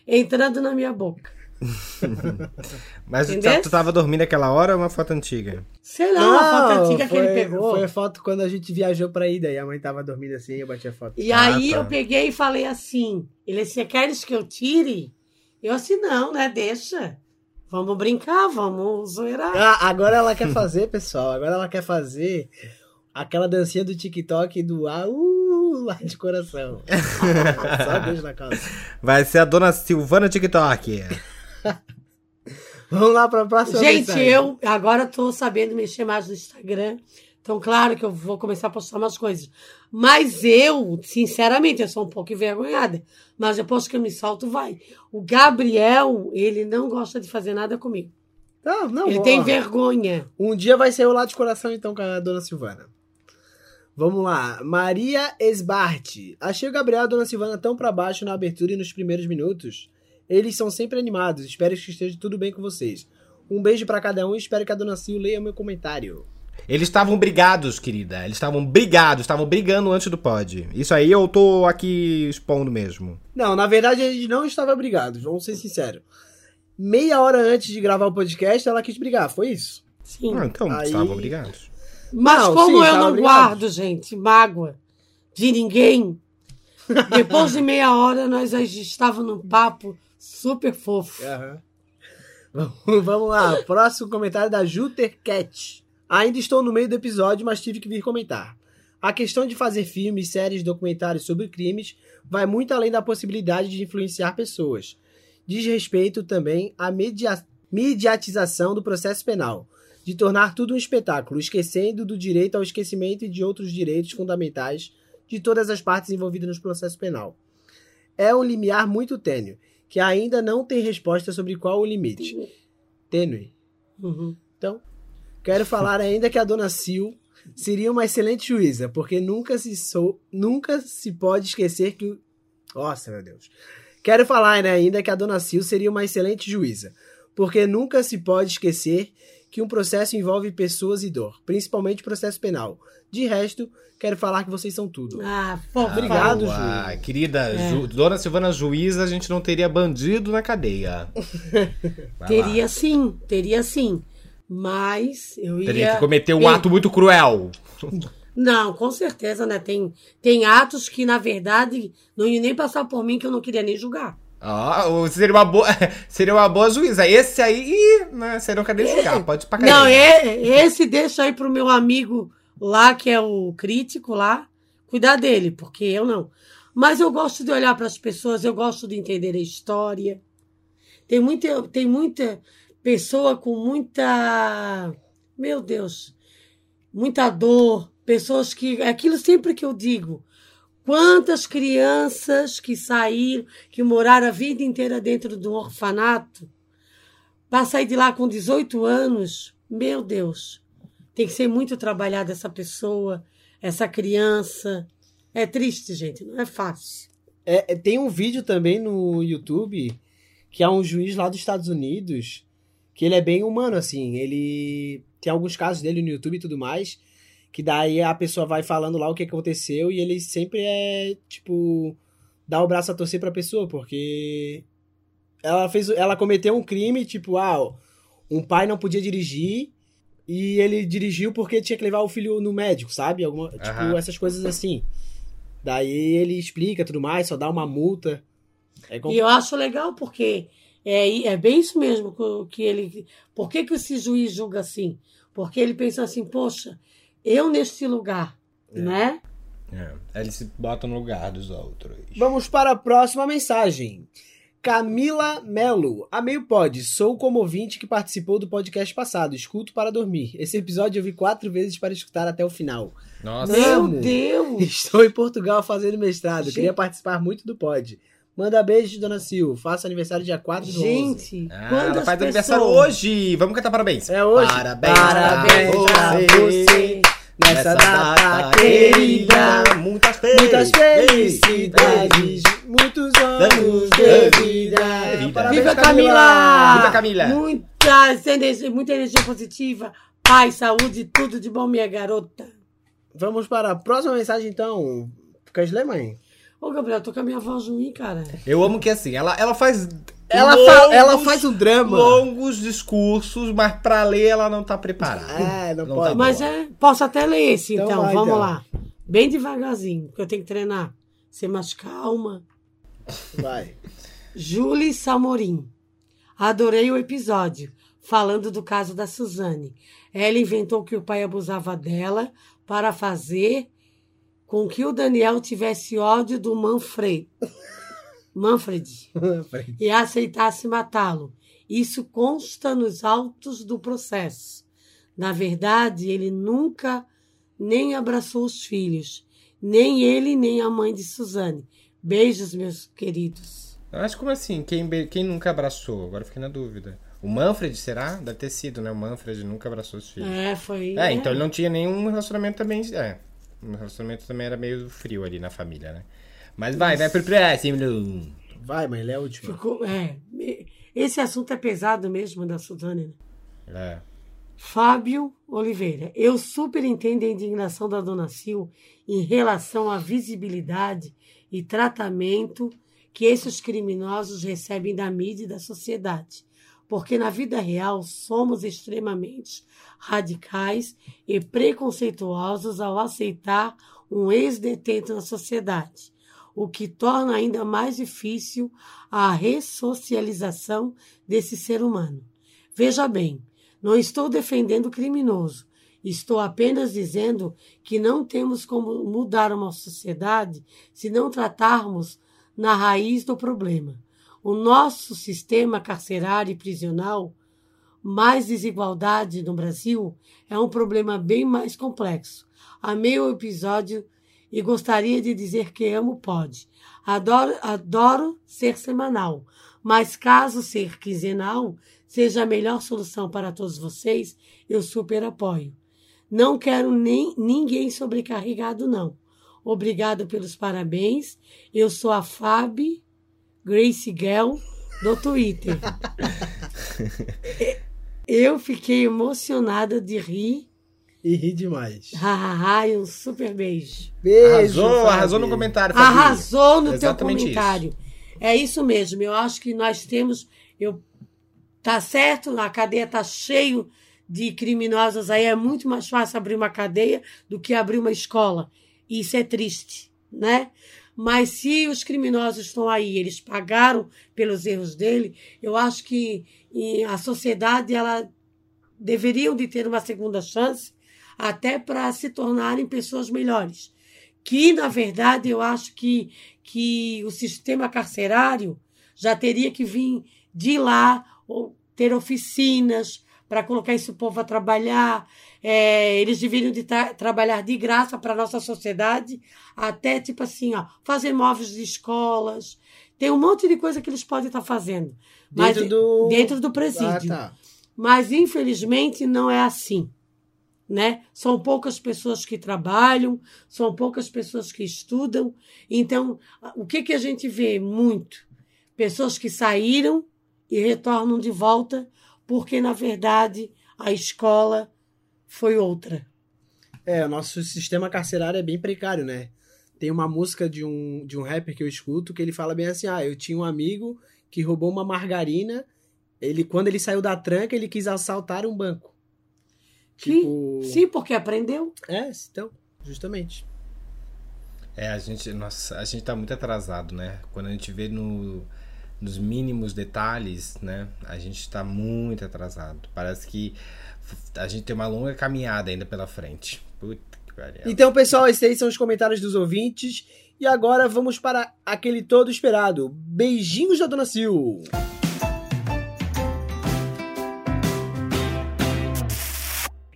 entrando na minha boca. Mas tu, Entendeu? tu tava dormindo aquela hora ou é uma foto antiga? Sei lá, a foto antiga que foi, ele pegou. Foi a foto quando a gente viajou pra ida e a mãe tava dormindo assim e eu bati a foto. E Ah, aí tá. eu peguei e falei assim: ele assim, queres que eu tire? Eu assim, não, né? Deixa. Vamos brincar, vamos zoeirar. Ah, agora ela quer fazer, pessoal. Agora ela quer fazer aquela dancinha do TikTok do ah, uh, lá de coração. Só beijo na calça. Vai ser a dona Silvana TikTok. Vamos lá pra próxima Gente, mensagem. eu agora tô sabendo mexer mais no Instagram. Então, claro que eu vou começar a postar umas coisas. Mas eu, sinceramente, eu sou um pouco envergonhada. Mas eu me solto, vai. O Gabriel, ele não gosta de fazer nada comigo. Tá, não, ele ó, tem vergonha. Um dia vai ser o lá de coração, então, com a dona Silvana. Vamos lá. Maria Esbarte. Achei o Gabriel e a dona Silvana tão pra baixo na abertura e nos primeiros minutos. Eles são sempre animados. Espero que esteja tudo bem com vocês. Um beijo pra cada um e espero que a dona Sil leia meu comentário. Eles estavam brigados, querida. Eles estavam brigados, estavam brigando antes do pod. Isso aí eu tô aqui expondo mesmo. Não, na verdade a gente não estava brigados, vamos ser sinceros. Meia hora antes de gravar o podcast, ela quis brigar, foi isso? Sim. Ah, então, Aí- estavam brigados. Mas Não, como sim, eu não guardo, gente, mágoa de ninguém, depois de meia hora nós já estávamos num papo super fofo. Vamos- Vamos lá, próximo comentário da Juter Cat. Ainda estou no meio do episódio, mas tive que vir comentar. A questão de fazer filmes, séries, documentários sobre crimes vai muito além da possibilidade de influenciar pessoas. Diz respeito também à media- mediatização do processo penal, de tornar tudo um espetáculo, esquecendo do direito ao esquecimento e de outros direitos fundamentais de todas as partes envolvidas no processo penal. É um limiar muito tênue, que ainda não tem resposta sobre qual o limite. Tênue. Uhum. Então, quero falar ainda que a dona Sil seria uma excelente juíza, porque nunca se sou, nunca se pode esquecer que. Nossa, meu Deus. Quero falar né, ainda que a dona Sil seria uma excelente juíza, porque nunca se pode esquecer que um processo envolve pessoas e dor, principalmente processo penal. De resto, quero falar que vocês são tudo. Ah, fofo. Obrigado, Ah, Ju. querida, É. Ju- dona Silvana Juíza, a gente não teria bandido na cadeia. Teria lá. sim, teria sim. Mas eu ia. Teria que cometer um ato muito cruel. Não, com certeza, né? Tem, tem atos que, na verdade, não iam nem passar por mim que eu não queria nem julgar. Ah, seria uma boa, seria uma boa juíza. Esse aí, né, você não quer nem julgar, pode ir pra. Não, é, esse deixa aí pro meu amigo lá, que é o crítico lá, cuidar dele, porque eu não. Mas eu gosto de olhar para as pessoas, eu gosto de entender a história. Tem muita, tem muita pessoa com muita. Meu Deus, muita dor. Pessoas que. é Aquilo sempre que eu digo. Quantas crianças que saíram, que moraram a vida inteira dentro do orfanato, para sair de lá com 18 anos, meu Deus, tem que ser muito trabalhada essa pessoa, essa criança. É triste, gente, não é fácil. É, é, tem um vídeo também no YouTube que é um juiz lá dos Estados Unidos que ele é bem humano, assim. Ele tem alguns casos dele no YouTube e tudo mais. Que daí a pessoa vai falando lá o que aconteceu e ele sempre é, tipo, dá o braço a torcer pra pessoa, porque ela fez, ela cometeu um crime, tipo, ah, um pai não podia dirigir e ele dirigiu porque tinha que levar o filho no médico, sabe? Alguma, tipo, Aham. essas coisas assim. Daí ele explica tudo mais, só dá uma multa. É E eu acho legal porque é, é bem isso mesmo que- que ele. Por que, que esse juiz julga assim? Porque ele pensa assim, poxa, eu neste lugar, É. né? É, eles se botam no lugar dos outros. Vamos para a próxima mensagem. Camila Melo. Amei o pod. Sou como ouvinte que participou do podcast passado. Escuto para dormir. Esse episódio eu vi quatro vezes para escutar até o final. Nossa, Meu Amo. Deus! Estou em Portugal fazendo mestrado. Gente. Queria participar muito do pod. Manda beijo, dona Sil. Faço aniversário dia 4 do 11. Gente, Ah, quantas ela faz pessoas... aniversário hoje. Vamos cantar parabéns. É hoje? Parabéns, Parabéns pra pra você. você. Nessa data querida. Muitas Muitas felicidades. Muitos anos de vida. vida. Parabéns, Viva Camila! Viva Camila! Muita energia, muita energia positiva, paz, saúde, tudo de bom, minha garota. Vamos para a próxima mensagem, então. Quer ler, mãe? Ô, Gabriel, tô com a minha voz ruim, cara. Eu amo que assim, ela, ela faz. Ela, longos, fa- ela faz um drama. Longos discursos, mas pra ler ela não tá preparada. É, não, Não pode. tá Mas é, posso até ler esse, Então então, vai, vamos então. lá. Bem devagarzinho, porque eu tenho que treinar. Ser mais calma. Vai. Julie Salmorim. Adorei o episódio, falando do caso da Suzane. Ela inventou que o pai abusava dela para fazer com que o Daniel tivesse ódio do Manfred. Manfred. e aceitasse matá-lo. Isso consta nos autos do processo. Na verdade, ele nunca nem abraçou os filhos, nem ele nem a mãe de Suzane. Beijos, meus queridos. Mas como assim? Quem, quem nunca abraçou? Agora fiquei na dúvida. O Manfred, será? Deve ter sido, né? O Manfred nunca abraçou os filhos. É, foi. É, então ele não tinha nenhum relacionamento também. É. O relacionamento também era meio frio ali na família, né? Mas vai, vai pro próximo. Vai, mãe, lê a última. Ficou, é. me- Esse assunto é pesado mesmo da Suzane. né? É. Fábio Oliveira. Eu super entendo a indignação da Dona Sil em relação à visibilidade e tratamento que esses criminosos recebem da mídia e da sociedade. Porque na vida real somos extremamente radicais e preconceituosos ao aceitar um ex-detento na sociedade, o que torna ainda mais difícil a ressocialização desse ser humano. Veja bem, não estou defendendo o criminoso. Estou apenas dizendo que não temos como mudar uma sociedade se não tratarmos na raiz do problema. O nosso sistema carcerário e prisional, mais desigualdade no Brasil, é um problema bem mais complexo. Amei o episódio e gostaria de dizer que amo o pod. Adoro, adoro ser semanal, mas caso ser quinzenal seja a melhor solução para todos vocês, eu super apoio. Não quero nem ninguém sobrecarregado, não. Obrigado pelos parabéns. Eu sou a Fabi Grace Gell do Twitter. Eu fiquei emocionada de rir. E ri demais. Hahaha, e um super beijo. Beijo. Arrasou, arrasou no comentário. Fabi. Arrasou no teu Exatamente comentário. É isso mesmo. Eu acho que nós temos. Eu, tá certo, a cadeia tá cheio de criminosos aí. É muito mais fácil abrir uma cadeia do que abrir uma escola. Isso é triste, né? Mas se os criminosos estão aí, eles pagaram pelos erros dele, eu acho que a sociedade ela deveriam de ter uma segunda chance até para se tornarem pessoas melhores que, na verdade, eu acho que, que o sistema carcerário já teria que vir de lá, ou ter oficinas para colocar esse povo a trabalhar. É, eles deveriam de tra trabalhar de graça para a nossa sociedade, até tipo assim, ó, fazer móveis de escolas. Tem um monte de coisa que eles podem estar fazendo. Mas, Dentro do... dentro do presídio. Ah, tá. Mas, infelizmente, não é assim. Né? São poucas pessoas que trabalham, são poucas pessoas que estudam. Então, o que, que a gente vê muito? Pessoas que saíram e retornam de volta, porque, na verdade, a escola foi outra. É, o nosso sistema carcerário é bem precário, né? Tem uma música de um, de um rapper que eu escuto que ele fala bem assim: ah, eu tinha um amigo que roubou uma margarina. Ele, quando ele saiu da tranca, ele quis assaltar um banco. Tipo. Sim, porque aprendeu. É, então, justamente. É, a gente, nossa, a gente tá muito atrasado, né? Quando a gente vê no, nos mínimos detalhes, né? A gente tá muito atrasado. Parece que a gente tem uma longa caminhada ainda pela frente. Puta que pariu. Então, pessoal, esses aí são os comentários dos ouvintes. E agora vamos para aquele todo esperado. Beijinhos da Dona Sil.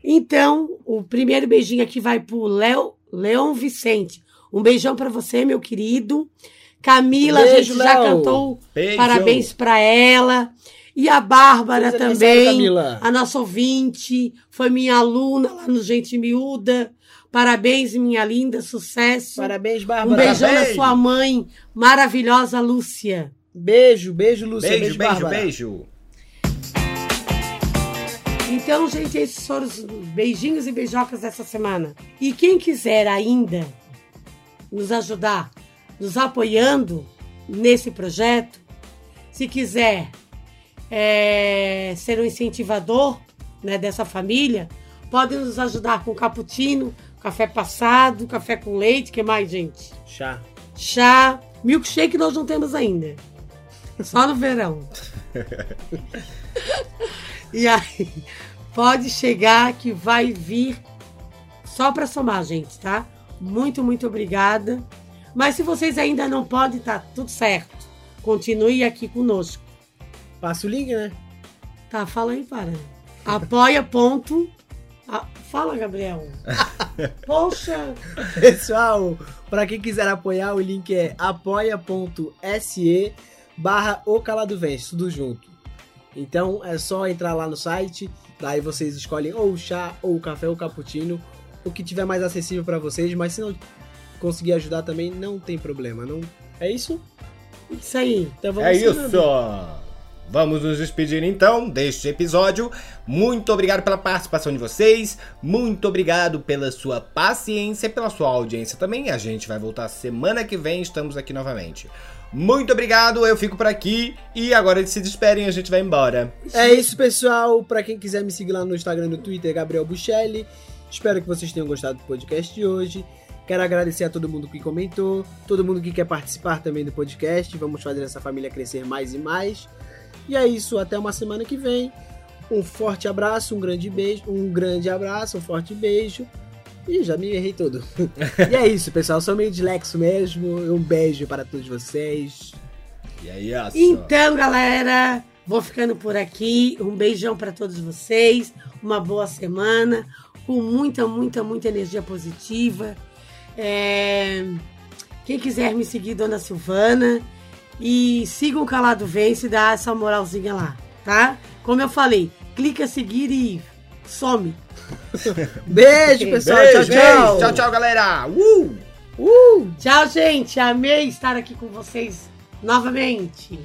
Então, o primeiro beijinho aqui vai pro Léo, Leon Vicente. Um beijão pra você, meu querido. Camila, a Beijo, gente já Léo. cantou Beijo. parabéns pra ela. E a Bárbara Feliz também, Camila. a nossa ouvinte, foi minha aluna lá no Gente Miúda. Parabéns, minha linda, sucesso. Parabéns, Um Bárbara. beijão na Parabéns. sua mãe, maravilhosa Lúcia. Beijo, beijo, Lúcia. Beijo, Beijo, beijo, Bárbara. beijo. Então, gente, esses foram os beijinhos e beijocas dessa semana. E quem quiser ainda nos ajudar, nos apoiando nesse projeto, se quiser é, ser um incentivador né, dessa família, pode nos ajudar com cappuccino, café passado, café com leite, que mais, gente? Chá. Chá, milkshake nós não temos ainda. Só no verão. e aí, pode chegar que vai vir só para somar, gente, tá? Muito, muito obrigada. Mas se vocês ainda não podem, tá tudo certo. Continue aqui conosco. Passa o link, né? Tá, fala aí, para. Apoia. Ponto. Ah, fala, Gabriel. Poxa. Pessoal, para quem quiser apoiar, o link é apoia.se barra o Calado Vence, tudo junto. Então é só entrar lá no site, daí vocês escolhem ou o chá, ou o café, ou o cappuccino, o que tiver mais acessível para vocês, mas se não conseguir ajudar também, não tem problema, não é isso? Isso aí. Então vamos É isso! Vamos nos despedir então deste episódio. Muito obrigado pela participação de vocês. Muito obrigado pela sua paciência, pela sua audiência também. A gente vai voltar semana que vem, estamos aqui novamente. Muito obrigado, eu fico por aqui e agora eles se despedem, a gente vai embora. É isso, pessoal. Pra quem quiser me seguir lá no Instagram e no Twitter, Gabriel Buchelli. Espero que vocês tenham gostado do podcast de hoje. Quero agradecer a todo mundo que comentou, todo mundo que quer participar também do podcast. Vamos fazer essa família crescer mais e mais. E é isso, até uma semana que vem. Um forte abraço, um grande beijo, um grande abraço, um forte beijo. Ih, já me errei todo. e é isso, pessoal. Sou meio dilexo mesmo. Um beijo para todos vocês. E aí, ó. Então, galera, vou ficando por aqui. Um beijão para todos vocês. Uma boa semana com muita, muita, muita energia positiva. É, Quem quiser me seguir, Dona Silvana. E sigam o Calado Vence e dá essa moralzinha lá, tá? Como eu falei, clica seguir e some. Beijo, pessoal. Beijo, tchau, tchau. Tchau, tchau, galera. Uh! Tchau, gente. Amei estar aqui com vocês novamente.